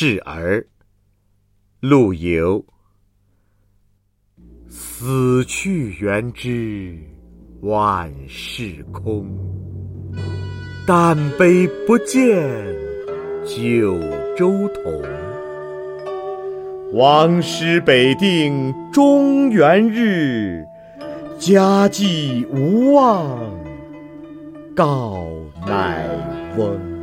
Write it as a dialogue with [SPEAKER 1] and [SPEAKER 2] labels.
[SPEAKER 1] 示儿陆游。死去元知万事空但悲不见九州同。王师北定中原日家祭无忘告乃翁